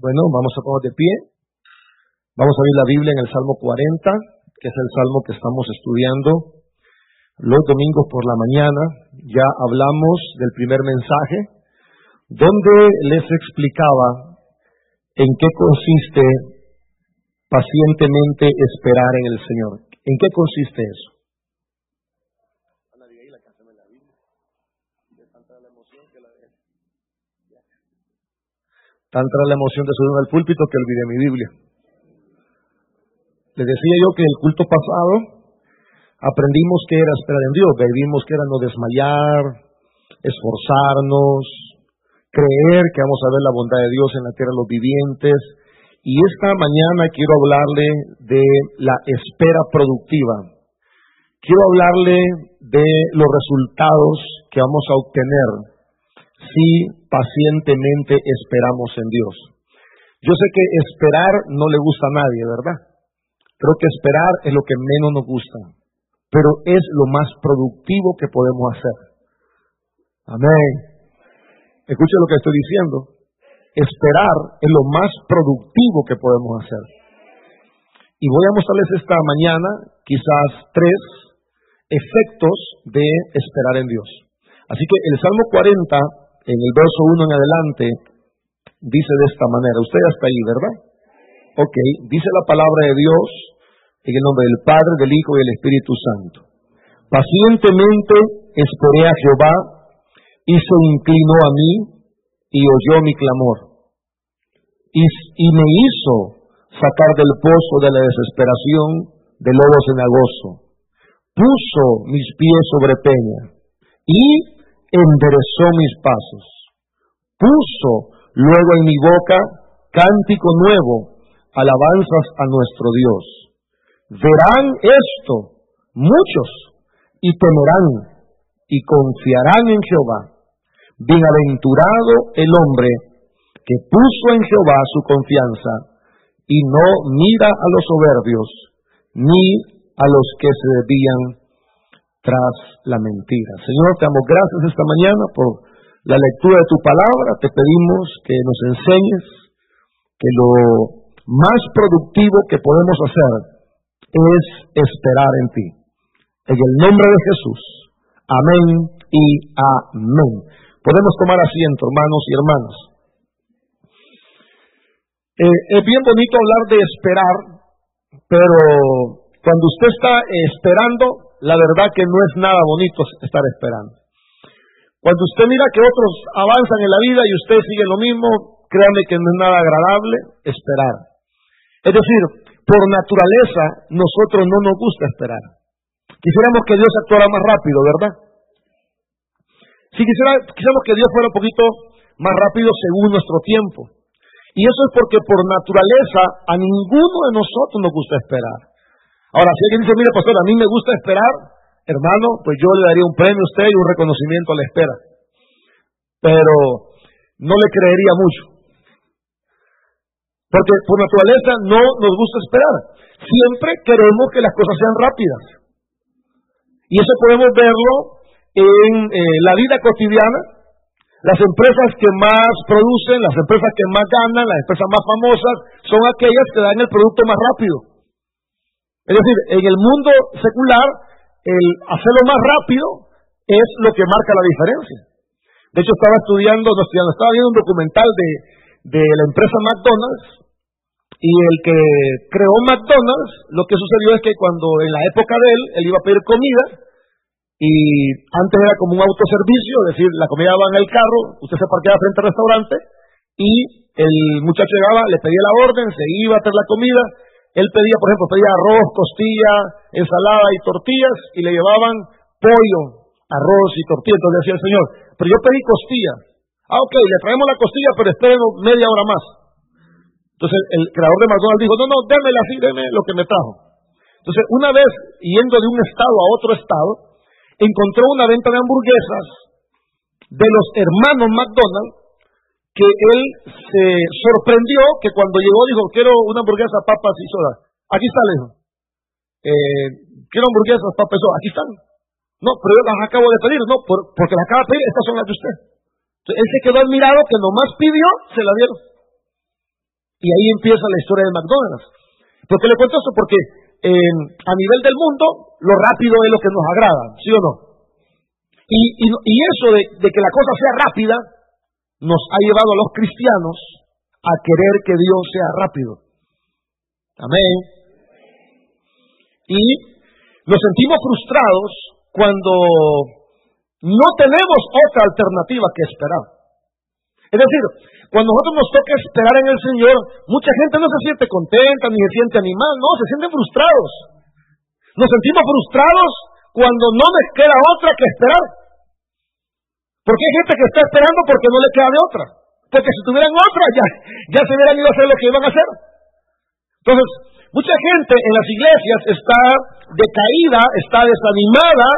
Bueno, vamos a poner de pie. Vamos a abrir la Biblia en el Salmo 40, que es el salmo que estamos estudiando los domingos por la mañana. Ya hablamos del primer mensaje, donde les explicaba en qué consiste pacientemente esperar en el Señor. ¿En qué consiste eso? Tanta la emoción de subir al púlpito que olvidé mi Biblia. Les decía yo que el culto pasado aprendimos que era esperar en Dios, vimos que era no desmayar, esforzarnos, creer que vamos a ver la bondad de Dios en la tierra de los vivientes. Y esta mañana quiero hablarle de la espera productiva. Quiero hablarle de los resultados que vamos a obtener si pacientemente esperamos en Dios. Yo sé que esperar no le gusta a nadie, ¿verdad? Creo que esperar es lo que menos nos gusta, pero es lo más productivo que podemos hacer. Amén. Escuche lo que estoy diciendo. Esperar es lo más productivo que podemos hacer. Y voy a mostrarles esta mañana quizás tres efectos de esperar en Dios. Así que el Salmo 40 en el verso 1 en adelante, dice de esta manera, usted está ahí, ¿verdad? Ok, dice la palabra de Dios en el nombre del Padre, del Hijo y del Espíritu Santo. Pacientemente esperé a Jehová y se inclinó a mí y oyó mi clamor. Y, y me hizo sacar del pozo de la desesperación de lobos cenagoso. Puso mis pies sobre peña y enderezó mis pasos. Puso luego en mi boca cántico nuevo, alabanzas a nuestro Dios. Verán esto muchos y temerán y confiarán en Jehová. Bienaventurado el hombre que puso en Jehová su confianza y no mira a los soberbios ni a los que se desvían tras la mentira. Señor, te damos gracias esta mañana por la lectura de tu palabra. Te pedimos que nos enseñes que lo más productivo que podemos hacer es esperar en ti. En el nombre de Jesús. Amén y amén. Podemos tomar asiento, hermanos y hermanas. Eh, es bien bonito hablar de esperar, pero cuando usted está esperando, la verdad que no es nada bonito estar esperando. Cuando usted mira que otros avanzan en la vida y usted sigue lo mismo, créanme que no es nada agradable esperar. Es decir, por naturaleza nosotros no nos gusta esperar. Quisiéramos que Dios actuara más rápido, ¿verdad? Si quisiera, quisiéramos que Dios fuera un poquito más rápido según nuestro tiempo. Y eso es porque por naturaleza a ninguno de nosotros nos gusta esperar. Ahora, si alguien dice, mire, pastor, a mí me gusta esperar, hermano, pues yo le daría un premio a usted y un reconocimiento a la espera. Pero no le creería mucho. Porque por naturaleza no nos gusta esperar. Siempre queremos que las cosas sean rápidas. Y eso podemos verlo en eh, la vida cotidiana. Las empresas que más producen, las empresas que más ganan, las empresas más famosas, son aquellas que dan el producto más rápido. Es decir, en el mundo secular, el hacerlo más rápido es lo que marca la diferencia. De hecho, estaba estudiando, no estudiando, estaba viendo un documental de, la empresa McDonald's y el que creó McDonald's, lo que sucedió es que cuando en la época de él, él iba a pedir comida y antes era como un autoservicio, es decir, la comida va en el carro, usted se parqueaba frente al restaurante y el muchacho llegaba, le pedía la orden, se iba a traer la comida él pedía, por ejemplo, pedía arroz, costilla, ensalada y tortillas y le llevaban pollo, arroz y tortillas. Entonces decía el Señor, pero yo pedí costilla. Ah, ok, le traemos la costilla, pero esperen media hora más. Entonces el creador de McDonald's dijo, no, no, démela así, déme lo que me trajo. Entonces, una vez yendo de un estado a otro estado, encontró una venta de hamburguesas de los hermanos McDonald's que él se sorprendió que cuando llegó dijo, quiero una hamburguesa, papas y soda. Aquí está, le dijo. Eh, quiero hamburguesas, papas y soda. Aquí están. No, pero yo las acabo de pedir. No, porque las acabo de pedir, estas son las de usted. Él se quedó admirado que nomás pidió, se la dieron. Y ahí empieza la historia de McDonald's. ¿Por qué le cuento esto? Porque a nivel del mundo, lo rápido es lo que nos agrada, ¿sí o no? Y, y, eso de, de que la cosa sea rápida nos ha llevado a los cristianos a querer que Dios sea rápido. Amén. Y nos sentimos frustrados cuando no tenemos otra alternativa que esperar. Es decir, cuando nosotros nos toca esperar en el Señor, mucha gente no se siente contenta ni se siente animada, no, se sienten frustrados. Nos sentimos frustrados cuando no les queda otra que esperar. Porque hay gente que está esperando porque no le queda de otra. Porque si tuvieran otra, ya, ya se hubieran ido a hacer lo que iban a hacer. Entonces, mucha gente en las iglesias está decaída, está desanimada,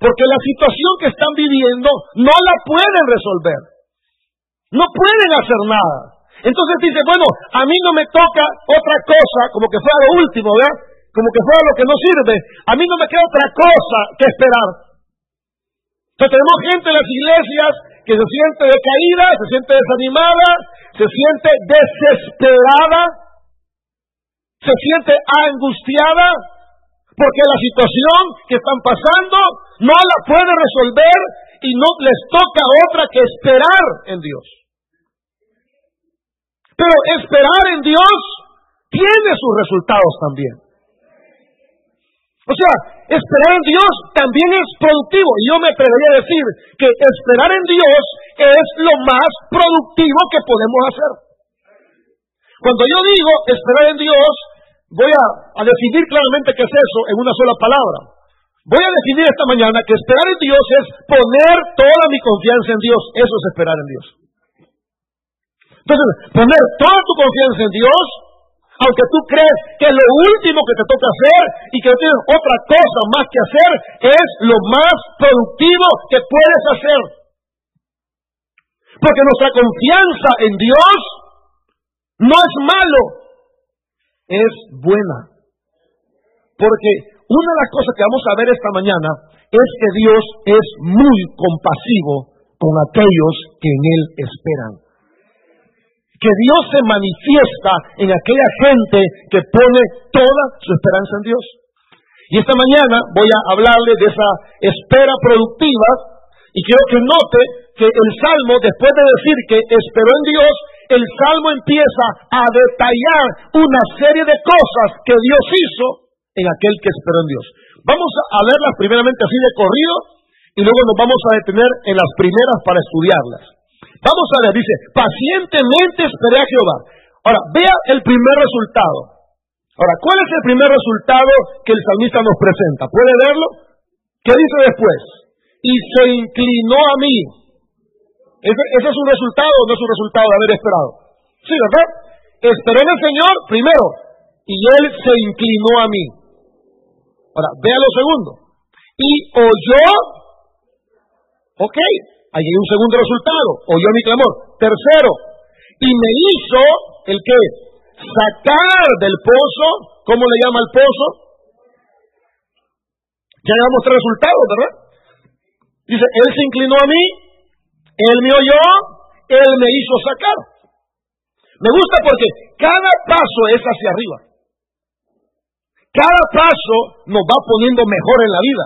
porque la situación que están viviendo no la pueden resolver. No pueden hacer nada. Entonces dice, bueno, a mí no me toca otra cosa, como que fuera lo último, ¿verdad? Como que fuera lo que no sirve. A mí no me queda otra cosa que esperar. Entonces tenemos gente en las iglesias que se siente decaída, se siente desanimada, se siente desesperada, se siente angustiada, porque la situación que están pasando no la puede resolver y no les toca otra que esperar en Dios. Pero esperar en Dios tiene sus resultados también. O sea, esperar en Dios también es productivo. Yo me atrevería a decir que esperar en Dios es lo más productivo que podemos hacer. Cuando yo digo esperar en Dios, voy a, a definir claramente qué es eso en una sola palabra. Voy a definir esta mañana que esperar en Dios es poner toda mi confianza en Dios. Eso es esperar en Dios. Entonces, poner toda tu confianza en Dios, aunque tú crees que lo último que te toca hacer y que no tienes otra cosa más que hacer, es lo más productivo que puedes hacer. Porque nuestra confianza en Dios no es malo, es buena. Porque una de las cosas que vamos a ver esta mañana es que Dios es muy compasivo con aquellos que en Él esperan. Que Dios se manifiesta en aquella gente que pone toda su esperanza en Dios. Y esta mañana voy a hablarle de esa espera productiva y quiero que note que el Salmo, después de decir que esperó en Dios, el Salmo empieza a detallar una serie de cosas que Dios hizo en aquel que esperó en Dios. Vamos a leerlas primeramente así de corrido y luego nos vamos a detener en las primeras para estudiarlas. Vamos a ver, dice, pacientemente esperé a Jehová. Ahora, vea el primer resultado. Ahora, ¿cuál es el primer resultado que el salmista nos presenta? ¿Puede verlo? ¿Qué dice después? Y se inclinó a mí ¿Ese, es un resultado o no es un resultado de haber esperado? Sí, ¿verdad? Esperé en el Señor primero y Él se inclinó a mí. Ahora, vea lo segundo. Y oyó, ok, allí hay un segundo resultado, oyó mi clamor. Tercero, y me hizo el que sacar del pozo, ¿cómo le llama el pozo? Ya llevamos tres resultados, ¿verdad? Dice, Él se inclinó a mí, él me oyó, Él me hizo sacar. Me gusta porque cada paso es hacia arriba. Cada paso nos va poniendo mejor en la vida.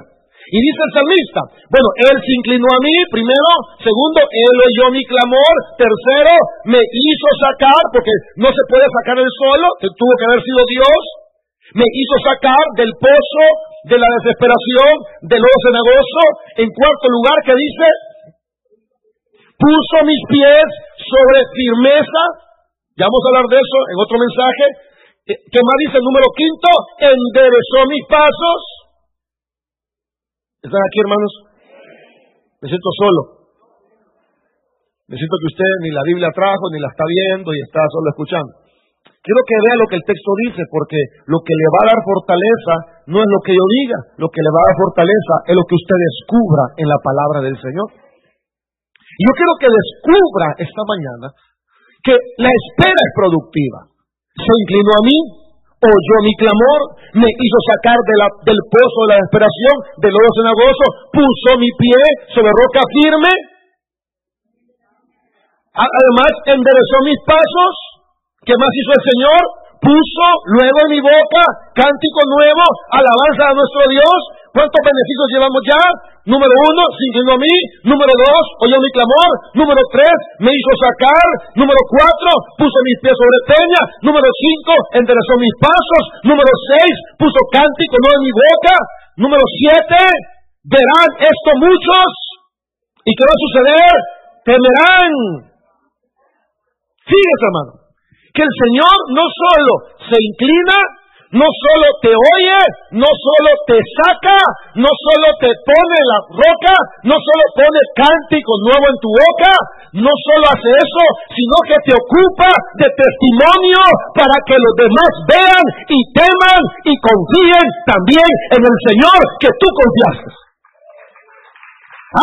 Y dice el salmista, bueno, Él se inclinó a mí, primero, segundo, Él oyó mi clamor, tercero, me hizo sacar, porque no se puede sacar él solo, tuvo que haber sido Dios, me hizo sacar del pozo de la desesperación, del lodo cenagoso, en cuarto lugar, que dice, puso mis pies sobre firmeza. Ya vamos a hablar de eso en otro mensaje. ¿Qué más dice el número quinto? Enderezó mis pasos. ¿Están aquí, hermanos? Me siento solo. Necesito que usted ni la Biblia trajo, ni la está viendo y está solo escuchando. Quiero que vea lo que el texto dice, porque lo que le va a dar fortaleza no es lo que yo diga, lo que le va a dar fortaleza es lo que usted descubra en la palabra del Señor. Y yo quiero que descubra esta mañana que la espera es productiva. Se inclinó a mí, oyó mi clamor, me hizo sacar del pozo de la desesperación, del lodo cenagoso, puso mi pie sobre roca firme. Además, enderezó mis pasos. ¿Qué más hizo el Señor? Puso luego en mi boca cántico nuevo, alabanza a nuestro Dios. ¿Cuántos beneficios llevamos ya? Número uno, siguiendo a mí. Número dos, oyó mi clamor. Número tres, me hizo sacar. Número cuatro, puso mis pies sobre peña. Número cinco, enderezó mis pasos. Número seis, puso cántico nuevo en mi boca. Número siete, verán esto muchos. ¿Y qué va a suceder? Temerán. Fíjese, hermano que el Señor no solo se inclina, no solo te oye, no solo te saca, no solo te pone la roca, no solo pone cántico nuevo en tu boca, no solo hace eso, sino que te ocupa de testimonio para que los demás vean y teman y confíen también en el Señor que tú confiaste.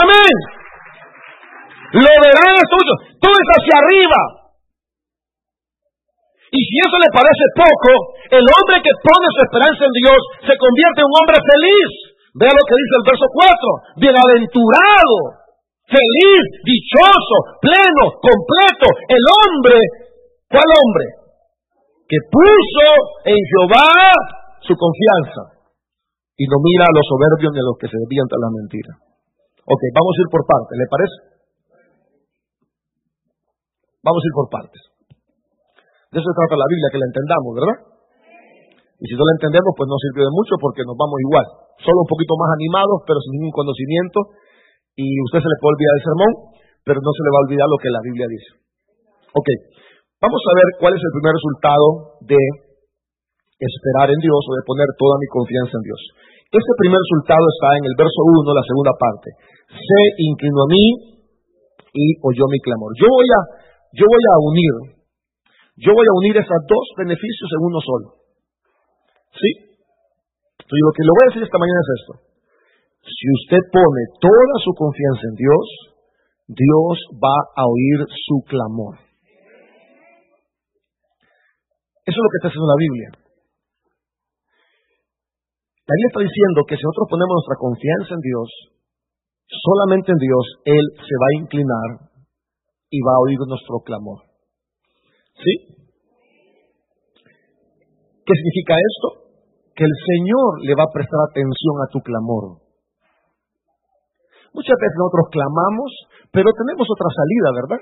Amén. Lo verán estos Tú es hacia arriba. Y si eso le parece poco, el hombre que pone su esperanza en Dios se convierte en un hombre feliz. Vea lo que dice el verso 4. Bienaventurado, feliz, dichoso, pleno, completo. El hombre, ¿cuál hombre? Que puso en Jehová su confianza y no mira a los soberbios ni a los que se desvían tras la mentira. Ok, vamos a ir por partes, ¿le parece? Vamos a ir por partes. De eso trata la Biblia, que la entendamos, ¿verdad? Y si no la entendemos, pues no sirve de mucho porque nos vamos igual. Solo un poquito más animados, pero sin ningún conocimiento. Y usted se le puede olvidar el sermón, pero no se le va a olvidar lo que la Biblia dice. Ok, vamos a ver cuál es el primer resultado de esperar en Dios o de poner toda mi confianza en Dios. Este primer resultado está en el verso 1, la segunda parte. Se inclinó a mí y oyó mi clamor. Yo voy a, yo voy a unir yo voy a unir esos dos beneficios en uno solo. ¿Sí? Entonces lo que le voy a decir esta mañana es esto. Si usted pone toda su confianza en Dios, Dios va a oír su clamor. Eso es lo que está haciendo la Biblia. La Biblia está diciendo que si nosotros ponemos nuestra confianza en Dios, solamente en Dios, Él se va a inclinar y va a oír nuestro clamor. ¿Sí? ¿Qué significa esto? Que el Señor le va a prestar atención a tu clamor. Muchas veces nosotros clamamos, pero tenemos otra salida, ¿verdad?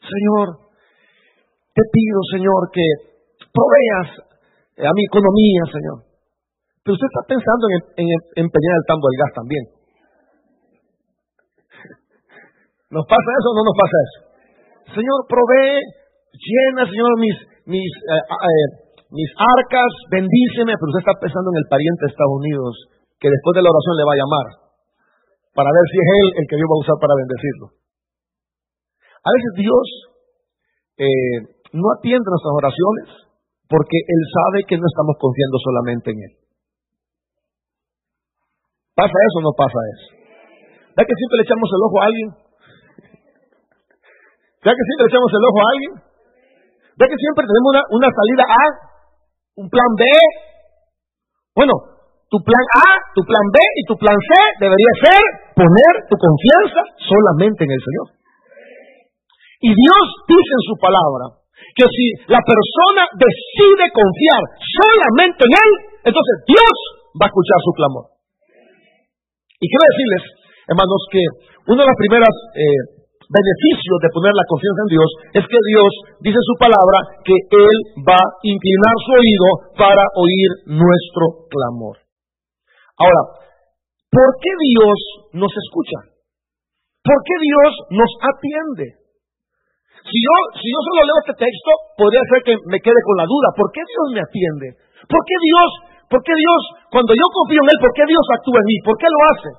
Señor, te pido, Señor, que proveas a mi economía, Señor. Pero usted está pensando en, en empeñar el tambo del gas también. ¿Nos pasa eso o no nos pasa eso? Señor, provee, llena, Señor, mis, mis, eh, eh, mis arcas, bendíceme, pero usted está pensando en el pariente de Estados Unidos, que después de la oración le va a llamar, para ver si es él el que Dios va a usar para bendecirlo. A veces Dios eh, no atiende nuestras oraciones porque Él sabe que no estamos confiando solamente en Él. ¿Pasa eso o no pasa eso? ¿Verdad que siempre le echamos el ojo a alguien? ¿Ya que siempre echamos el ojo a alguien? ¿Ya que siempre tenemos una, una salida A? ¿Un plan B? Bueno, tu plan A, tu plan B y tu plan C debería ser poner tu confianza solamente en el Señor. Y Dios dice en su palabra que si la persona decide confiar solamente en Él, entonces Dios va a escuchar su clamor. Y quiero decirles, hermanos, que una de las primeras eh, beneficio de poner la confianza en Dios es que Dios dice su palabra que Él va a inclinar su oído para oír nuestro clamor. Ahora, ¿por qué Dios nos escucha? ¿Por qué Dios nos atiende? Si yo, si yo solo leo este texto, podría ser que me quede con la duda. ¿Por qué Dios me atiende? ¿Por qué Dios, por qué Dios, cuando yo confío en Él, por qué Dios actúa en mí? ¿Por qué lo hace?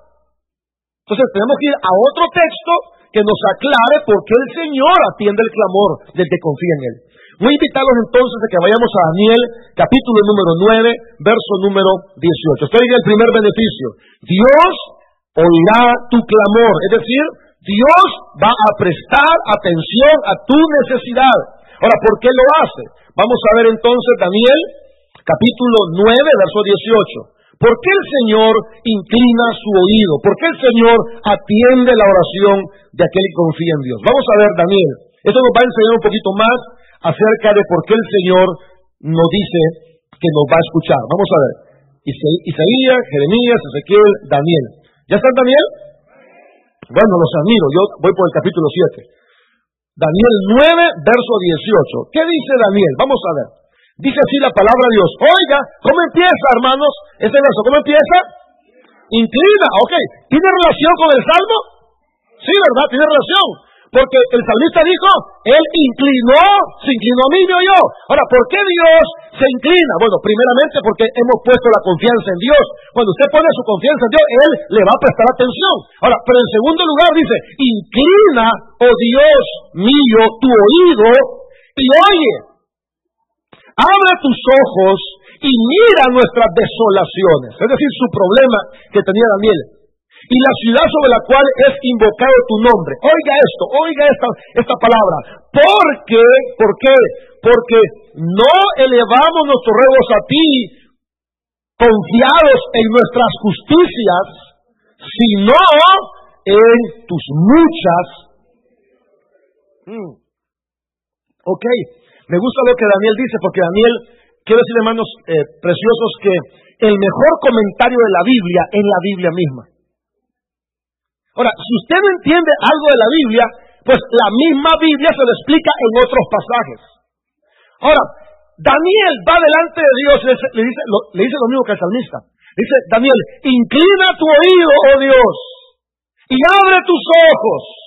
Entonces tenemos que ir a otro texto que nos aclare por qué el Señor atiende el clamor del que confía en Él. Voy a invitarlos entonces a que vayamos a Daniel, capítulo número 9, verso número 18. Estoy en el primer beneficio. Dios oirá tu clamor, es decir, Dios va a prestar atención a tu necesidad. Ahora, ¿por qué lo hace? Vamos a ver entonces Daniel, capítulo 9, verso 18. ¿Por qué el Señor inclina su oído? ¿Por qué el Señor atiende la oración de aquel que confía en Dios? Vamos a ver, Daniel. Esto nos va a enseñar un poquito más acerca de por qué el Señor nos dice que nos va a escuchar. Vamos a ver. Isaías, Jeremías, Ezequiel, Daniel. ¿Ya están Daniel? Bueno, los admiro. Yo voy por el capítulo 7. Daniel 9, verso 18. ¿Qué dice Daniel? Vamos a ver. Dice así la palabra de Dios. Oiga, ¿cómo empieza, hermanos? Ese verso, ¿cómo empieza? Inclina, ok. ¿Tiene relación con el salmo? Sí, ¿verdad? Tiene relación. Porque el salmista dijo, Él inclinó, se inclinó a mí, no yo. Ahora, ¿por qué Dios se inclina? Bueno, primeramente porque hemos puesto la confianza en Dios. Cuando usted pone su confianza en Dios, Él le va a prestar atención. Ahora, pero en segundo lugar dice, inclina, oh Dios mío, tu oído y oye. Abre tus ojos y mira nuestras desolaciones. Es decir, su problema que tenía Daniel y la ciudad sobre la cual es invocado tu nombre. Oiga esto, oiga esta, esta palabra. ¿Por qué? ¿Por qué? Porque no elevamos nuestros ruegos a ti confiados en nuestras justicias, sino en tus muchas. Mm. Me gusta lo que Daniel dice, porque Daniel, quiero decir hermanos eh, preciosos, que el mejor comentario de la Biblia es la Biblia misma. Ahora, si usted no entiende algo de la Biblia, pues la misma Biblia se lo explica en otros pasajes. Ahora, Daniel va delante de Dios y le dice, lo, le dice lo mismo que el salmista. Dice, Daniel, inclina tu oído, oh Dios, y abre tus ojos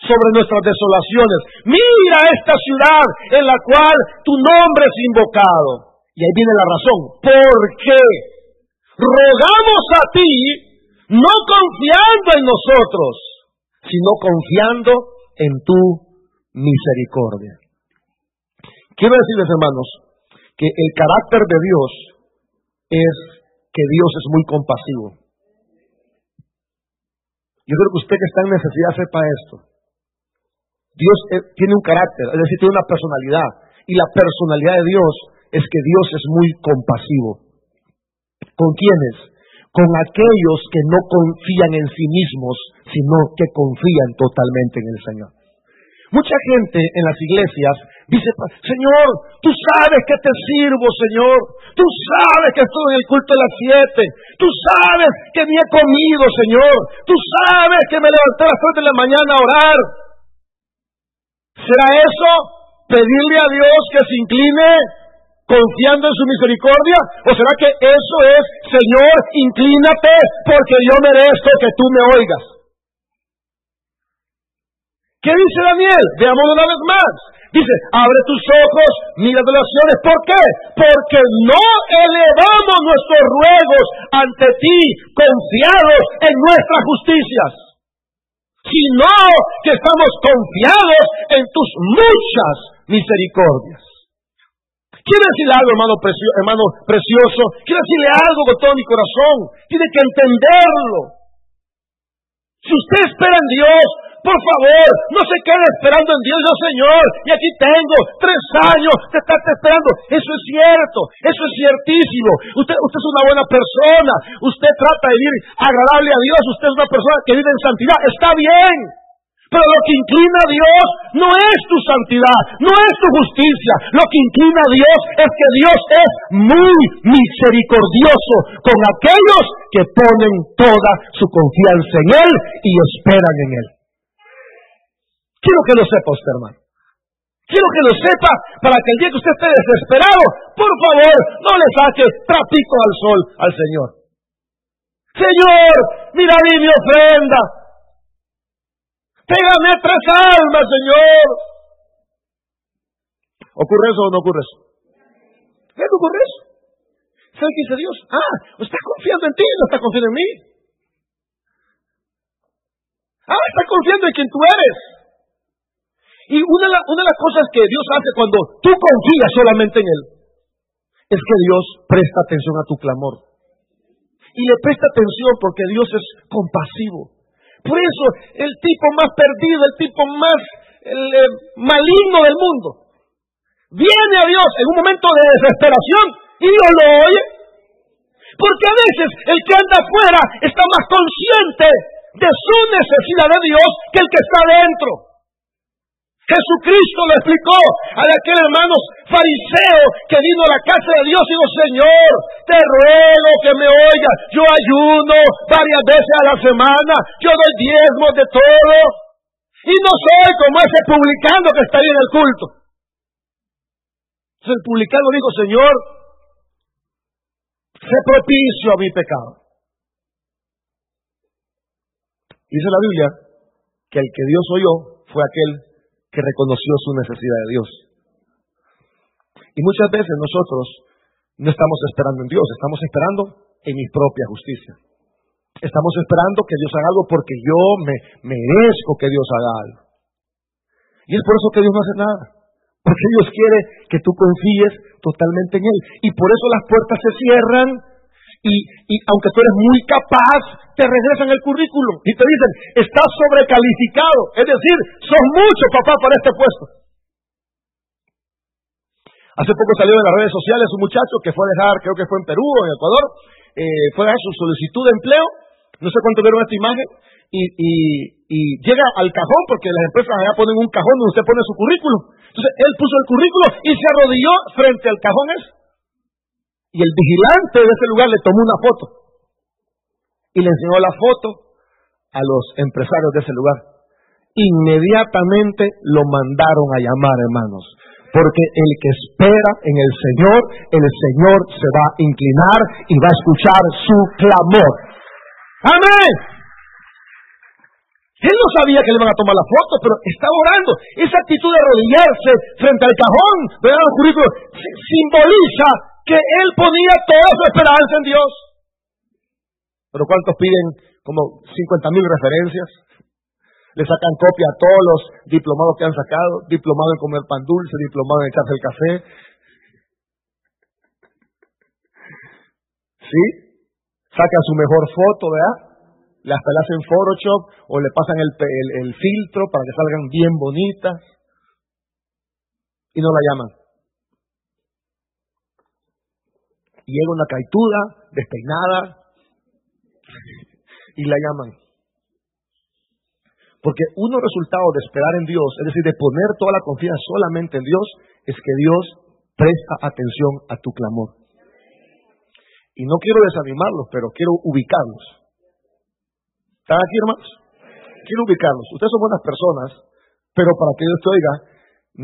sobre nuestras desolaciones. Mira esta ciudad en la cual tu nombre es invocado. Y ahí viene la razón. ¿Por qué? Rogamos a ti no confiando en nosotros, sino confiando en tu misericordia. Quiero decirles, hermanos, que el carácter de Dios es que Dios es muy compasivo. Yo creo que usted que está en necesidad sepa esto. Dios eh, tiene un carácter, es decir, tiene una personalidad. Y la personalidad de Dios es que Dios es muy compasivo. ¿Con quiénes? con aquellos que no confían en sí mismos, sino que confían totalmente en el Señor. Mucha gente en las iglesias dice, Señor, tú sabes que te sirvo, Señor. Tú sabes que estoy en el culto de las siete. Tú sabes que ni he comido, Señor. Tú sabes que me levanté a las tres de la mañana a orar. ¿Será eso? Pedirle a Dios que se incline confiando en su misericordia? ¿O será que eso es, Señor, inclínate porque yo merezco que tú me oigas? ¿Qué dice Daniel? Veamos una vez más. Dice, abre tus ojos, mira las ¿Por qué? Porque no elevamos nuestros ruegos ante ti confiados en nuestras justicias, sino que estamos confiados en tus muchas misericordias. Quiero decirle algo, hermano, hermano precioso. Quiero decirle algo con todo mi corazón. Tiene que entenderlo. Si usted espera en Dios, por favor, no se quede esperando en Dios, yo Señor, y aquí tengo tres años de estarte esperando. Eso es cierto, eso es ciertísimo. Usted, usted es una buena persona, usted trata de vivir agradable a Dios, usted es una persona que vive en santidad, está bien. Pero lo que inclina a Dios no es tu santidad, no es tu justicia. Lo que inclina a Dios es que Dios es muy misericordioso con aquellos que ponen toda su confianza en Él y esperan en Él. Quiero que lo sepa usted, hermano. Quiero que lo sepa para que el día que usted esté desesperado, por favor, no le saque trapito al sol al Señor. Señor, mira mi ofrenda. Pégame tres almas, Señor. ¿Ocurre eso o no ocurre eso? ¿Qué ocurre eso? ¿Sabe qué dice Dios? Ah, está confiando en ti, no está confiando en mí. Ah, está confiando en quien tú eres. Y una, una de las cosas que Dios hace cuando tú confías solamente en Él es que Dios presta atención a tu clamor. Y le presta atención porque Dios es compasivo. Por eso, el tipo más perdido, el tipo más eh, maligno del mundo, viene a Dios en un momento de desesperación y Dios lo oye. Porque a veces el que anda afuera está más consciente de su necesidad de Dios que el que está adentro. Jesucristo lo explicó a aquel hermano fariseo que vino a la casa de Dios y dijo, Señor, te ruego que me oigas, yo ayuno varias veces a la semana, yo doy diezmos de todo, y no soy como ese publicano que está ahí en el culto. El publicano dijo, Señor, sé propicio a mi pecado. Dice la Biblia que el que Dios oyó fue aquel que reconoció su necesidad de Dios. Y muchas veces nosotros no estamos esperando en Dios, estamos esperando en mi propia justicia. Estamos esperando que Dios haga algo porque yo me merezco que Dios haga algo. Y es por eso que Dios no hace nada. Porque Dios quiere que tú confíes totalmente en Él. Y por eso las puertas se cierran y, y, aunque tú eres muy capaz, te regresan el currículum y te dicen, estás sobrecalificado. Es decir, sos mucho papá para este puesto. Hace poco salió en las redes sociales un muchacho que fue a dejar, creo que fue en Perú o en Ecuador, eh, fue a dejar su solicitud de empleo, no sé cuánto vieron esta imagen, y, y, llega al cajón, porque las empresas allá ponen un cajón donde usted pone su currículum. Entonces él puso el currículum y se arrodilló frente al cajón ese. Y el vigilante de ese lugar le tomó una foto y le enseñó la foto a los empresarios de ese lugar. Inmediatamente lo mandaron a llamar, hermanos. Porque el que espera en el Señor, el Señor se va a inclinar y va a escuchar su clamor. Amén. Él no sabía que le iban a tomar la foto, pero estaba orando. Esa actitud de arrodillarse frente al cajón, de el currículo, simboliza que él ponía toda su esperanza en Dios. Pero ¿cuántos piden como 50 mil referencias? Le sacan copia a todos los diplomados que han sacado, diplomado en comer pan dulce, diplomado en echarse el café. ¿Sí? Sacan su mejor foto, ¿verdad? Las pelas en Photoshop o le pasan el, el filtro para que salgan bien bonitas y no la llaman. Y llega una caituda, despeinada, y la llaman. Porque uno resultado de esperar en Dios, es decir, de poner toda la confianza solamente en Dios, es que Dios presta atención a tu clamor. Y no quiero desanimarlos, pero quiero ubicarlos. ¿Están aquí, hermanos? Quiero ubicarlos. Ustedes son buenas personas, pero para que Dios te oiga,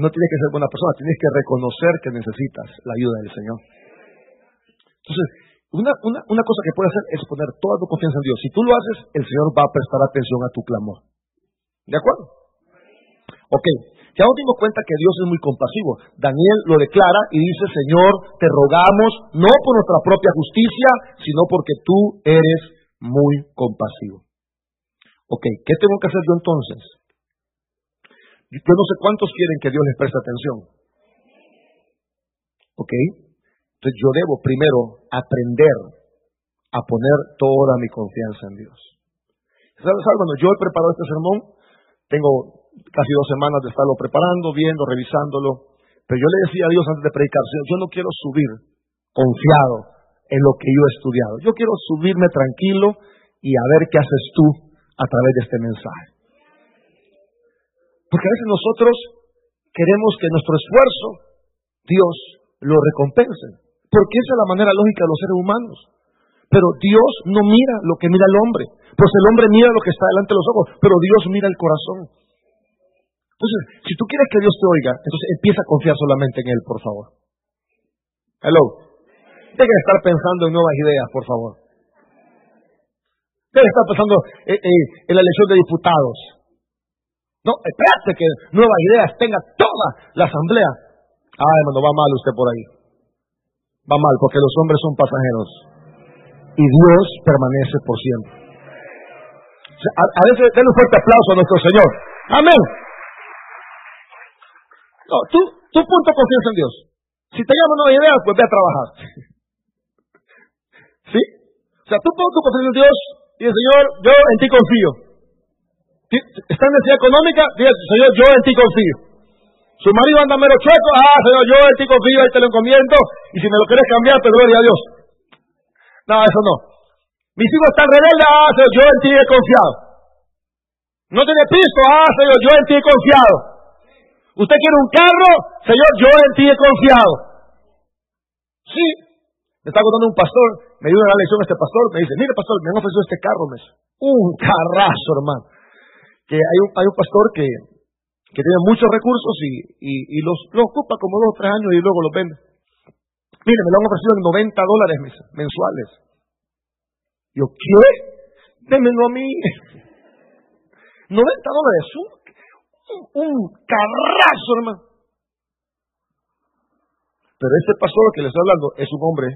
no tienes que ser buena persona, tienes que reconocer que necesitas la ayuda del Señor. Entonces, una, una, cosa que puedes hacer es poner toda tu confianza en Dios. Si tú lo haces, el Señor va a prestar atención a tu clamor. ¿De acuerdo? Ok, ya nos dimos cuenta que Dios es muy compasivo. Daniel lo declara y dice, Señor, te rogamos, no por nuestra propia justicia, sino porque tú eres muy compasivo. Ok, ¿qué tengo que hacer yo entonces? Yo no sé cuántos quieren que Dios les preste atención. Ok, entonces yo debo primero aprender a poner toda mi confianza en Dios. ¿Sabes algo? Yo he preparado este sermón, tengo casi dos semanas de estarlo preparando, viendo, revisándolo, pero yo le decía a Dios antes de predicar, Señor, yo no quiero subir confiado en lo que yo he estudiado. Yo quiero subirme tranquilo y a ver qué haces tú a través de este mensaje. Porque a veces nosotros queremos que nuestro esfuerzo Dios lo recompense porque esa es la manera lógica de los seres humanos. Pero Dios no mira lo que mira el hombre, pues el hombre mira lo que está delante de los ojos, pero Dios mira el corazón. Entonces, si tú quieres que Dios te oiga, entonces empieza a confiar solamente en Él, por favor. Hello. Deja de estar pensando en nuevas ideas, por favor. Deja de estar pensando en la elección de diputados. No, espérate que nuevas ideas tenga toda la asamblea. Ay, hermano, va mal usted por ahí va mal, porque los hombres son pasajeros y Dios permanece por siempre. A, veces denle un fuerte aplauso a nuestro Señor. Amén. No, tú, tú punto confianza en Dios. Si te llama una idea, pues ve a trabajar. ¿Sí? O sea, tú pones tu confianza en Dios y el Señor, yo en ti confío. ¿Está en necesidad económica? Dice, Señor, yo en ti confío. Su marido anda mero chueco, ah, Señor, yo en ti confío y te lo encomiendo, y si me lo quieres cambiar, pues gloria a Dios. No, eso no. Mis hijos están rebeldes, ah, Señor, yo en ti he confiado. No tiene piso, ah, Señor, yo en ti he confiado. ¿Usted quiere un carro? Señor, yo en ti he confiado. Sí. Me está contando un pastor, me dio una lección este pastor, me dice, mire pastor, me han ofrecido este carro. Un carrazo, hermano. Que hay un pastor que, que tiene muchos recursos y, y, los, los, ocupa como dos o tres años y luego los vende. Mire, me lo han ofrecido en 90 dólares mensuales. Yo, ¿qué? Démenlo a mí. 90 dólares, un, un carrazo, hermano. Pero este pastor que le estoy hablando es un hombre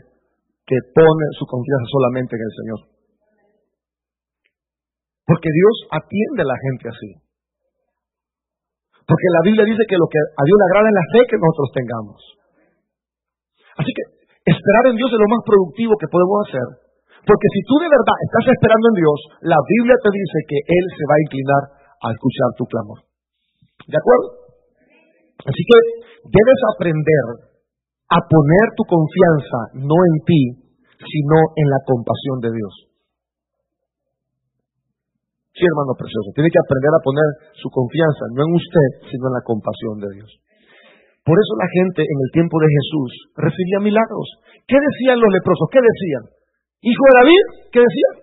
que pone su confianza solamente en el Señor. Porque Dios atiende a la gente así. Porque la Biblia dice que lo que a Dios le agrada es la fe que nosotros tengamos. Así que esperar en Dios es lo más productivo que podemos hacer. Porque si tú de verdad estás esperando en Dios, la Biblia te dice que Él se va a inclinar a escuchar tu clamor. ¿De acuerdo? Así que debes aprender a poner tu confianza no en ti, sino en la compasión de Dios. Sí, hermano precioso, tiene que aprender a poner su confianza no en usted, sino en la compasión de Dios. Por eso la gente en el tiempo de Jesús recibía milagros. ¿Qué decían los leprosos? ¿Qué decían? ¿Hijo de David? ¿Qué decían?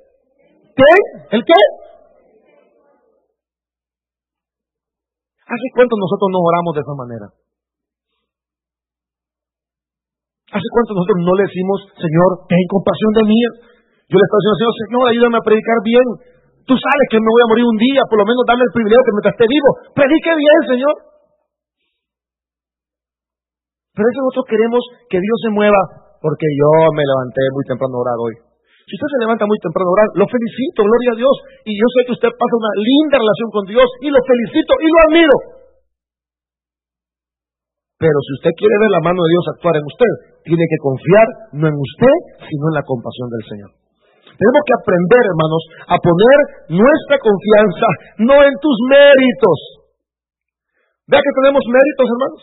¿Qué? ¿El qué? ¿Hace cuánto nosotros no oramos de esa manera? ¿Hace cuánto nosotros no le decimos, Señor, ten compasión de mí? Yo le estoy diciendo, Señor, ayúdame a predicar bien. Tú sabes que me voy a morir un día, por lo menos dame el privilegio que mientras esté vivo. Predique bien, Señor. Pero eso nosotros queremos que Dios se mueva porque yo me levanté muy temprano a orar hoy. Si usted se levanta muy temprano a orar, lo felicito, gloria a Dios. Y yo sé que usted pasa una linda relación con Dios y lo felicito y lo admiro. Pero si usted quiere ver la mano de Dios actuar en usted, tiene que confiar no en usted, sino en la compasión del Señor. Tenemos que aprender, hermanos, a poner nuestra confianza no en tus méritos. ¿Vea que tenemos méritos, hermanos?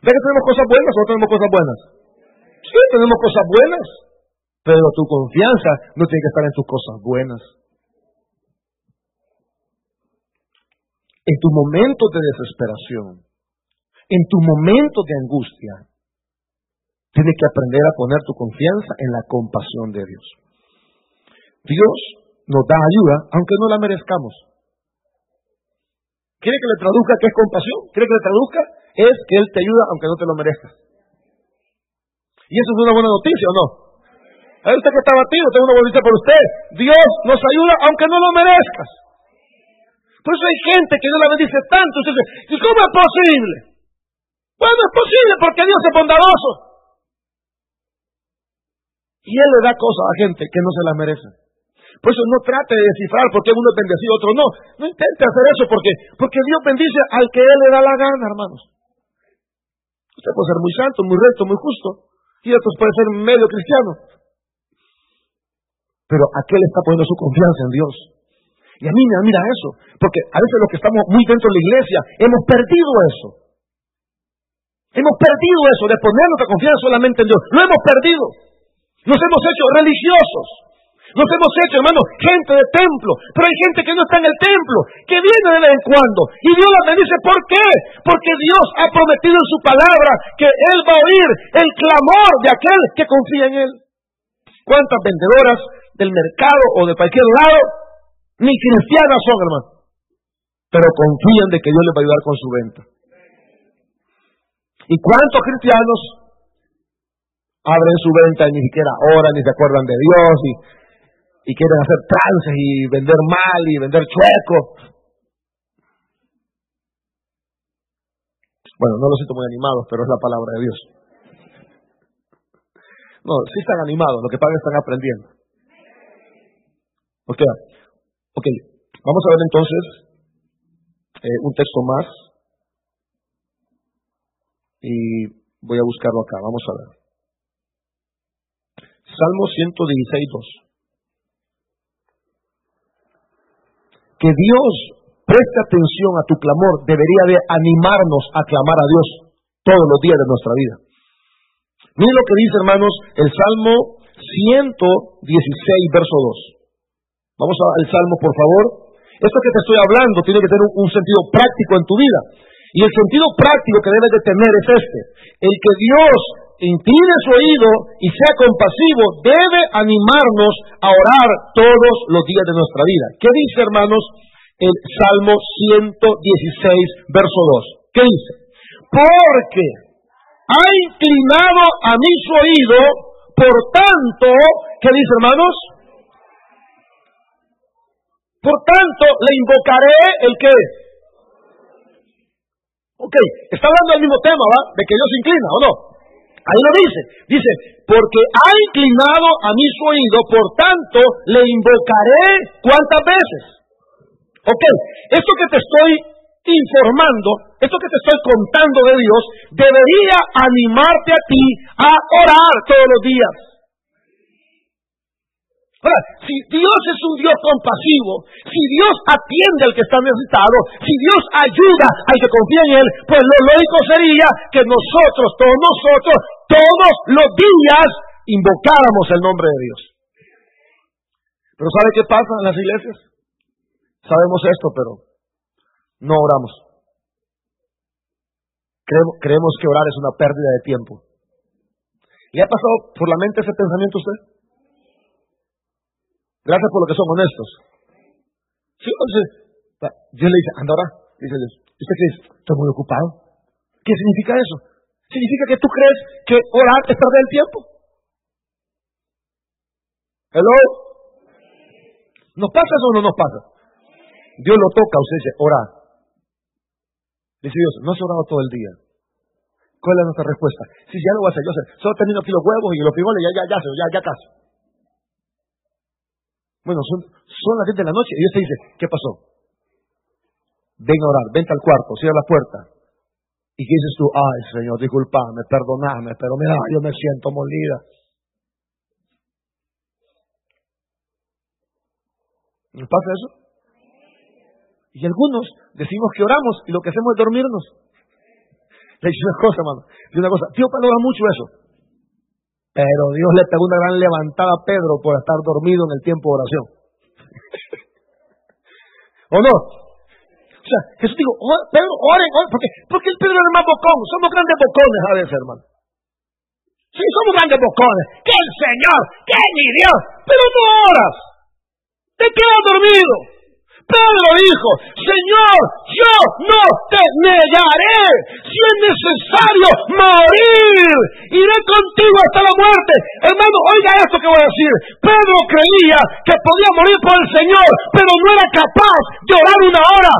¿Vea que tenemos cosas buenas o no tenemos cosas buenas? Sí, tenemos cosas buenas, pero tu confianza no tiene que estar en tus cosas buenas. En tus momentos de desesperación, en tus momentos de angustia, tienes que aprender a poner tu confianza en la compasión de Dios. Dios nos da ayuda aunque no la merezcamos. ¿Quiere que le traduzca qué es compasión? ¿Quiere que le traduzca? Es que Él te ayuda aunque no te lo merezcas. ¿Y eso es una buena noticia o no? A usted que está batido, tengo una noticia por usted. Dios nos ayuda aunque no lo merezcas. Por eso hay gente que Dios la bendice tanto. Usted dice, ¿y cómo es posible? Bueno, es posible porque Dios es bondadoso. Y Él le da cosas a gente que no se las merece. Por eso no trate de descifrar por qué uno es bendecido, otro no. No intente hacer eso porque, porque Dios bendice al que Él le da la gana, hermanos. Usted puede ser muy santo, muy recto, muy justo. Y otros pueden ser medio cristiano. Pero aquel está poniendo su confianza en Dios. Y a mí me admira eso. Porque a veces los que estamos muy dentro de la iglesia hemos perdido eso. Hemos perdido eso de poner nuestra confianza solamente en Dios. Lo hemos perdido. Nos hemos hecho religiosos. Nos hemos hecho, hermano, gente de templo. Pero hay gente que no está en el templo, que viene de vez en cuando. Y Dios la bendice. ¿Por qué? Porque Dios ha prometido en su palabra que Él va a oír el clamor de aquel que confía en Él. ¿Cuántas vendedoras del mercado o de cualquier lado ni cristianas son, hermano? Pero confían de que Dios les va a ayudar con su venta. ¿Y cuántos cristianos abren su venta y ni siquiera oran ni se acuerdan de Dios y, y quieren hacer trances y vender mal y vender chueco. Bueno, no lo siento muy animados, pero es la palabra de Dios. No, sí están animados, lo que pasa es que están aprendiendo. Ok, okay. vamos a ver entonces eh, un texto más y voy a buscarlo acá, vamos a ver. Salmo 116, 2. Que Dios preste atención a tu clamor debería de animarnos a clamar a Dios todos los días de nuestra vida. Miren lo que dice, hermanos, el Salmo 116, verso 2. Vamos al Salmo, por favor. Esto que te estoy hablando tiene que tener un, un sentido práctico en tu vida. Y el sentido práctico que debes de tener es este. El que Dios incline su oído y sea compasivo debe animarnos a orar todos los días de nuestra vida. ¿Qué dice, hermanos, el Salmo 116, verso 2? ¿Qué dice? Porque ha inclinado a mí su oído, por tanto, ¿qué dice, hermanos? Por tanto, le invocaré el que Ok, está hablando del mismo tema, ¿va? De que Dios se inclina, ¿o no? Ahí lo dice. Dice, porque ha inclinado a mí su oído, por tanto le invocaré cuántas veces. Ok, esto que te estoy informando, esto que te estoy contando de Dios, debería animarte a ti a orar todos los días. Ahora, si Dios es un Dios compasivo, si Dios atiende al que está necesitado, si Dios ayuda al que confía en Él, pues lo lógico sería que nosotros, todos nosotros, todos los días invocáramos el nombre de Dios. Pero ¿sabe qué pasa en las iglesias? Sabemos esto, pero no oramos. Creemos, creemos que orar es una pérdida de tiempo. ¿Le ha pasado por la mente ese pensamiento a usted? Gracias por lo que son honestos. Entonces, Dios le dice, anda ahora. Dice Dios, ¿usted qué dice? Estoy muy ocupado. ¿Qué significa eso? Significa que tú crees que orar es perder el tiempo. Hello. ¿Nos pasa eso o no nos pasa? Dios lo toca, usted dice, orar. Dice Dios, no has orado todo el día. ¿Cuál es nuestra respuesta? Si ya lo voy a hacer, yo sé, solo termino aquí los huevos y los frijoles, ya, ya, ya, ya, ya casi. Bueno, son, son las 10 de la noche y Dios te dice, ¿qué pasó? Ven a orar, vente al cuarto, cierra la puerta. ¿Y qué dices tú? Ay, Señor, disculpame, perdoname, pero mira, yo me siento molida. ¿Nos pasa eso? Y algunos decimos que oramos y lo que hacemos es dormirnos. Le dice una cosa, hermano. una cosa. Tío valora mucho eso. Pero Dios le pegó una gran levantada a Pedro por estar dormido en el tiempo de oración. ¿O no? O sea, Jesús dijo, Pedro, oren, oren, porque, porque el Pedro es el más bocón, somos grandes bocones a veces, hermano. Sí, somos grandes bocones. Que el Señor, que mi Dios, pero no oras. Te quedas dormido. Pedro dijo, Señor, yo no te negaré. Si es necesario morir, iré contigo hasta la muerte. Hermano, oiga esto que voy a decir. Pedro creía que podía morir por el Señor, pero no era capaz de orar una hora.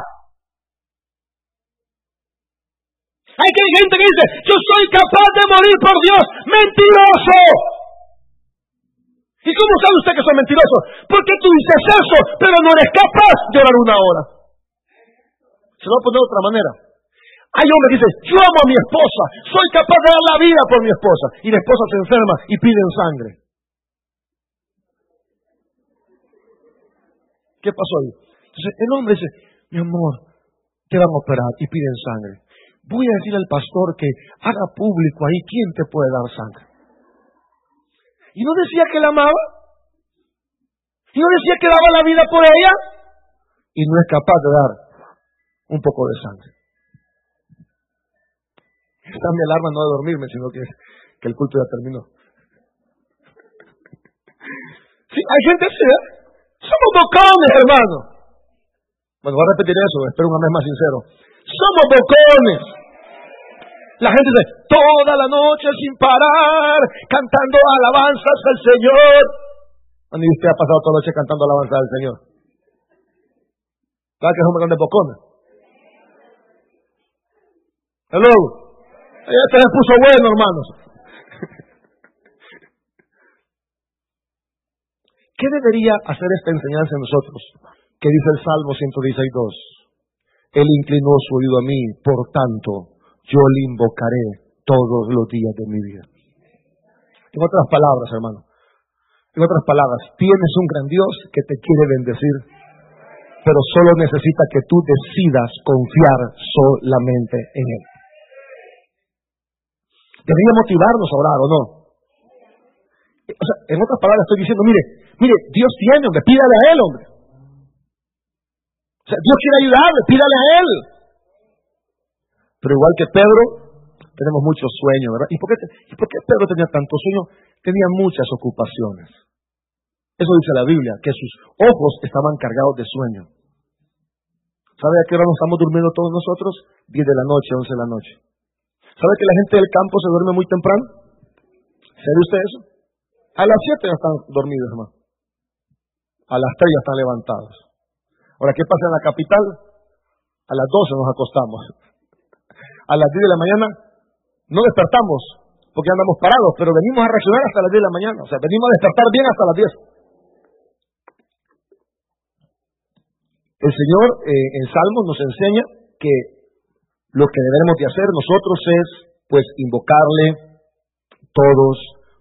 Hay gente que dice, yo soy capaz de morir por Dios. Mentiroso. ¿Y cómo sabe usted que son mentirosos? Porque tú dices eso, pero no eres capaz de orar una hora. Se lo voy a poner de otra manera. Hay hombres que dicen, yo amo a mi esposa, soy capaz de dar la vida por mi esposa. Y la esposa se enferma y piden sangre. ¿Qué pasó ahí? Entonces el hombre dice, mi amor, te van a operar y piden sangre. Voy a decir al pastor que haga público ahí quién te puede dar sangre. Y no decía que la amaba. Y no decía que daba la vida por ella. Y no es capaz de dar un poco de sangre. Está mi alarma no de dormirme, sino que, el culto ya terminó. Sí, hay gente así, ¿eh? Somos bocones, hermano. Bueno, voy a repetir eso, espero un mes más sincero. Somos bocones. La gente dice, toda la noche sin parar, cantando alabanzas al Señor. ¿Dónde usted ha pasado toda la noche cantando alabanzas al Señor? ¿Sabes que es un grande bocona? Hello. Ya se puso bueno, hermanos. ¿Qué debería hacer esta enseñanza en nosotros? Que dice el Salmo 116.2. Él inclinó su oído a mí, por tanto, yo le invocaré todos los días de mi vida. En otras palabras, hermano, en otras palabras, tienes un gran Dios que te quiere bendecir, pero solo necesita que tú decidas confiar solamente en Él. Debería motivarnos a orar, ¿o no? O sea, en otras palabras estoy diciendo, mire, mire, Dios tiene, hombre, pídale a Él, hombre. O sea, Dios quiere ayudarle, pídale a Él. Pero igual que Pedro, tenemos mucho sueño, ¿verdad? ¿Y por, qué, ¿Y por qué Pedro tenía tanto sueño? Tenía muchas ocupaciones. Eso dice la Biblia, que sus ojos estaban cargados de sueño. ¿Sabe a qué hora nos estamos durmiendo todos nosotros? 10 de la noche, 11 de la noche. ¿Sabe que la gente del campo se duerme muy temprano? ¿Sabe usted eso? A las 7 ya están dormidos, hermano. A las 3 ya están levantados. Ahora, ¿qué pasa en la capital? A las 12 nos acostamos. A las 10 de la mañana no despertamos porque andamos parados, pero venimos a reaccionar hasta las 10 de la mañana. O sea, venimos a despertar bien hasta las 10. El Señor eh, en Salmos nos enseña que lo que debemos de hacer nosotros es, pues, invocarle todos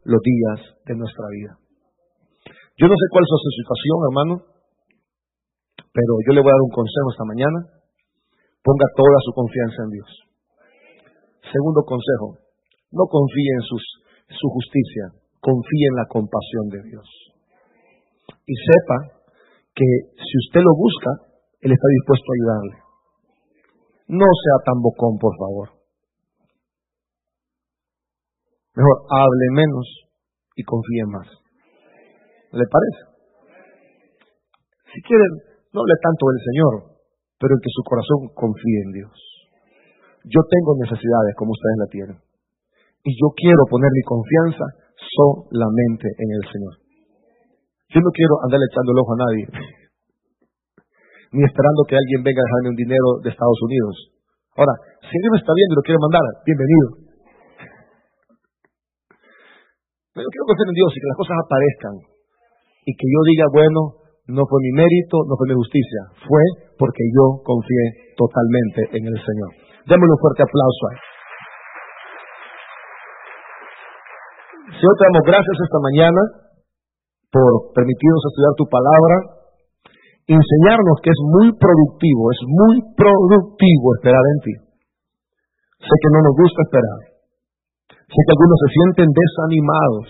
los días de nuestra vida. Yo no sé cuál es su situación, hermano, pero yo le voy a dar un consejo esta mañana. Ponga toda su confianza en Dios. Segundo consejo, no confíe en sus, su justicia, confíe en la compasión de Dios. Y sepa que si usted lo busca, él está dispuesto a ayudarle. No sea tan bocón, por favor. Mejor hable menos y confíe más. ¿Le parece? Si quieren, no hable tanto del Señor, pero en que su corazón confíe en Dios. Yo tengo necesidades como ustedes la tienen. Y yo quiero poner mi confianza solamente en el Señor. Yo no quiero andarle echando el ojo a nadie ni esperando que alguien venga a dejarme un dinero de Estados Unidos. Ahora, si alguien me está viendo y lo quiere mandar, bienvenido. Pero quiero confiar en Dios y que las cosas aparezcan. Y que yo diga, bueno, no fue mi mérito, no fue mi justicia. Fue porque yo confié totalmente en el Señor. Démosle un fuerte aplauso a él. Señor, te damos gracias esta mañana por permitirnos estudiar tu palabra enseñarnos que es muy productivo, es muy productivo esperar en ti. Sé que no nos gusta esperar. Sé que algunos se sienten desanimados,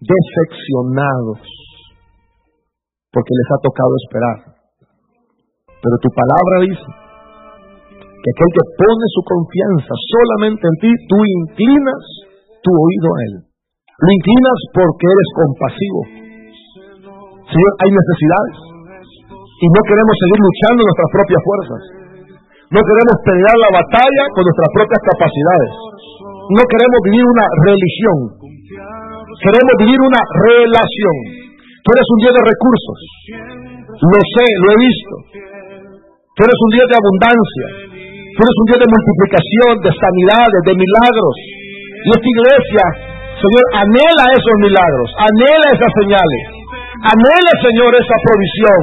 decepcionados, porque les ha tocado esperar. Pero tu palabra dice que aquel que pone su confianza solamente en ti, tú inclinas tu oído a él. Lo inclinas porque eres compasivo. Señor, hay necesidades y no queremos seguir luchando nuestras propias fuerzas. No queremos pelear la batalla con nuestras propias capacidades. No queremos vivir una religión. Queremos vivir una relación. Tú eres un Dios de recursos. Lo sé, lo he visto. Tú eres un Dios de abundancia. Tú eres un Dios de multiplicación, de sanidades, de milagros. Y esta iglesia, Señor, anhela esos milagros, anhela esas señales, anhela, Señor, esa provisión.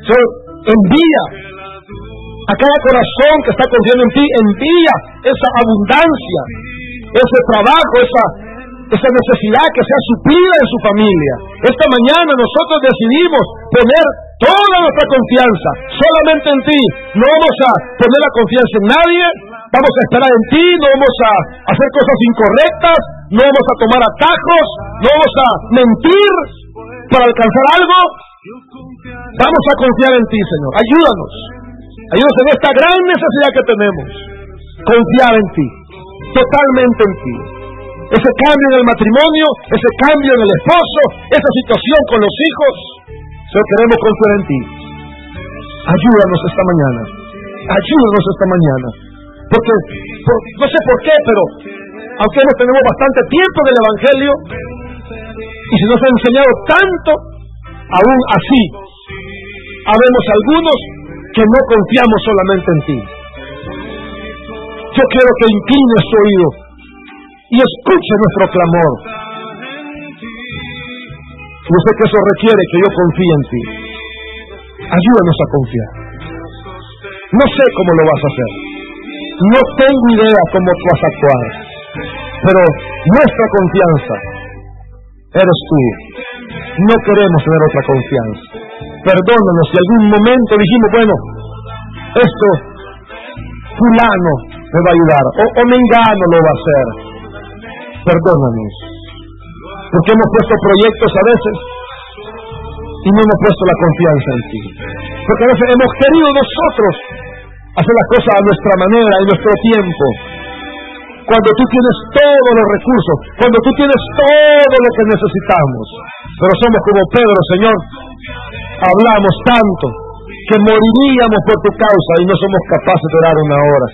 Señor, envía a cada corazón que está confiando en ti, envía esa abundancia, ese trabajo, esa, esa necesidad que sea suplida en su familia. Esta mañana nosotros decidimos poner toda nuestra confianza solamente en ti. No vamos a poner la confianza en nadie, vamos a esperar en ti, no vamos a hacer cosas incorrectas, no vamos a tomar atajos, no vamos a mentir para alcanzar algo, Vamos a confiar en ti, Señor. Ayúdanos. Ayúdanos en esta gran necesidad que tenemos. Confiar en ti. Totalmente en ti. Ese cambio en el matrimonio, ese cambio en el esposo, esa situación con los hijos. Señor, queremos confiar en ti. Ayúdanos esta mañana. Ayúdanos esta mañana. Porque, no sé por qué, pero aunque no tenemos bastante tiempo del Evangelio, y se nos ha enseñado tanto, aún así, habemos algunos que no confiamos solamente en ti. Yo quiero que incline su oído y escuche nuestro clamor. Yo sé que eso requiere que yo confíe en ti. Ayúdanos a confiar. No sé cómo lo vas a hacer. No tengo idea cómo tú vas a actuar. Pero nuestra confianza eres tú. No queremos tener otra confianza. Perdónanos si algún momento dijimos, bueno, esto fulano me va a ayudar, o, o mengano lo va a hacer. Perdónanos. Porque hemos puesto proyectos a veces y no hemos puesto la confianza en ti. Porque a veces hemos querido nosotros hacer las cosas a nuestra manera, en nuestro tiempo. Cuando tú tienes todos los recursos, cuando tú tienes todo lo que necesitamos. Pero somos como Pedro, Señor. Hablamos tanto que moriríamos por tu causa y no somos capaces de dar una hora.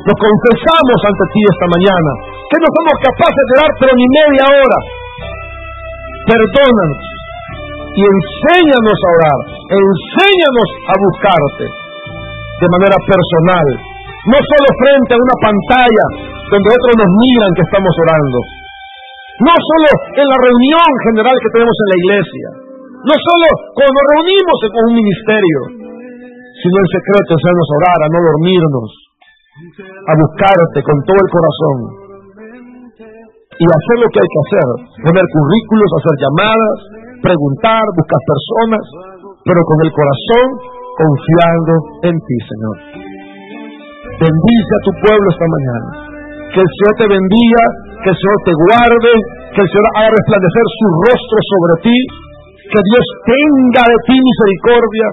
Nos confesamos ante ti esta mañana que no somos capaces de dar pero ni media hora. Perdónanos y enséñanos a orar, enséñanos a buscarte de manera personal, no solo frente a una pantalla donde otros nos miran que estamos orando, no solo en la reunión general que tenemos en la iglesia, no solo cuando nos reunimos con un ministerio, sino en secreto, hacernos orar, a no dormirnos, a buscarte con todo el corazón y hacer lo que hay que hacer, poner currículos, hacer llamadas, preguntar, buscar personas, pero con el corazón confiando en ti, Señor. Bendice a tu pueblo esta mañana. Que el Señor te bendiga, que el Señor te guarde, que el Señor haga resplandecer su rostro sobre ti, que Dios tenga de ti misericordia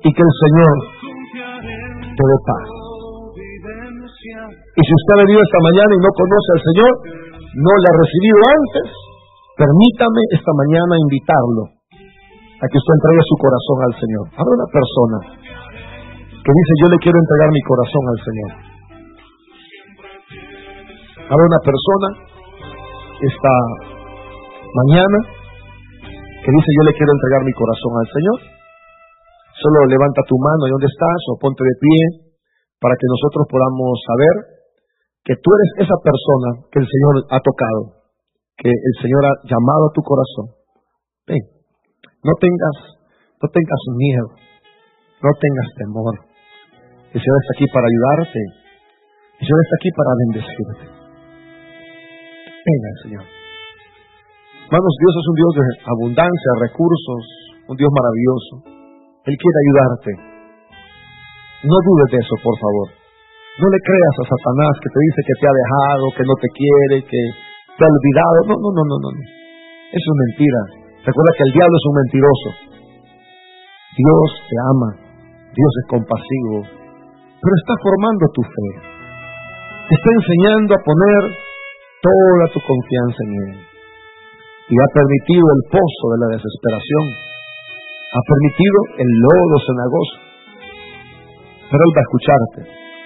y que el Señor te dé paz. Y si usted ha venido esta mañana y no conoce al Señor, no le ha recibido antes, permítame esta mañana invitarlo a que usted entregue su corazón al Señor. Habrá una persona que dice, yo le quiero entregar mi corazón al Señor. Habrá una persona esta mañana que dice, yo le quiero entregar mi corazón al Señor. Solo levanta tu mano y dónde estás o ponte de pie para que nosotros podamos saber que tú eres esa persona que el Señor ha tocado, que el Señor ha llamado a tu corazón. Ven, no tengas, no tengas miedo, no tengas temor. El Señor está aquí para ayudarte. El Señor está aquí para bendecirte. Venga, Señor. Hermanos, Dios es un Dios de abundancia, recursos, un Dios maravilloso. Él quiere ayudarte. No dudes de eso, por favor. No le creas a Satanás que te dice que te ha dejado, que no te quiere, que te ha olvidado. No, no, no, no, no. Es mentira. Recuerda que el diablo es un mentiroso. Dios te ama. Dios es compasivo. Pero está formando tu fe. Te está enseñando a poner toda tu confianza en Él. Y ha permitido el pozo de la desesperación. Ha permitido el lodo cenagoso. Pero Él va a escucharte.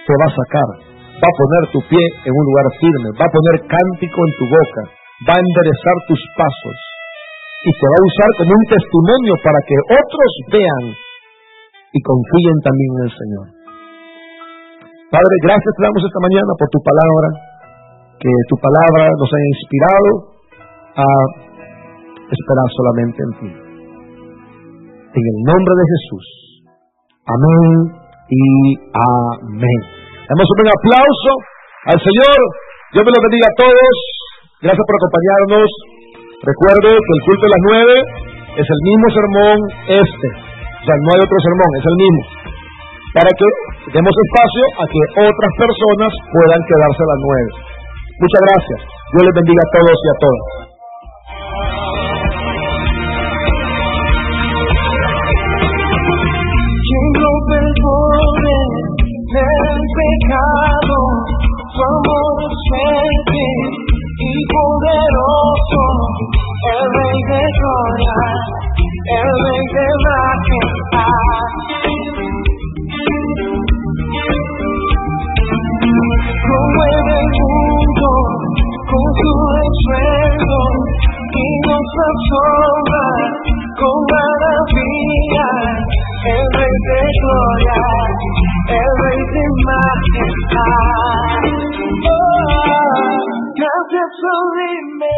Te va a sacar. Va a poner tu pie en un lugar firme. Va a poner cántico en tu boca. Va a enderezar tus pasos. Y te va a usar como un testimonio para que otros vean y confíen también en el Señor. Padre, gracias te damos esta mañana por tu palabra que tu palabra nos haya inspirado a esperar solamente en ti. En el nombre de Jesús. Amén y amén. Damos un buen aplauso al Señor. Dios me lo bendiga a todos. Gracias por acompañarnos. Recuerde que el culto de las nueve es el mismo sermón este. O sea, no hay otro sermón, es el mismo. Para que demos espacio a que otras personas puedan quedarse a las nueve. Muchas gracias. Dios les bendiga a todos y a todas. Con maravilla, el rey de gloria, el rey de majestad. Oh, gracias sublime.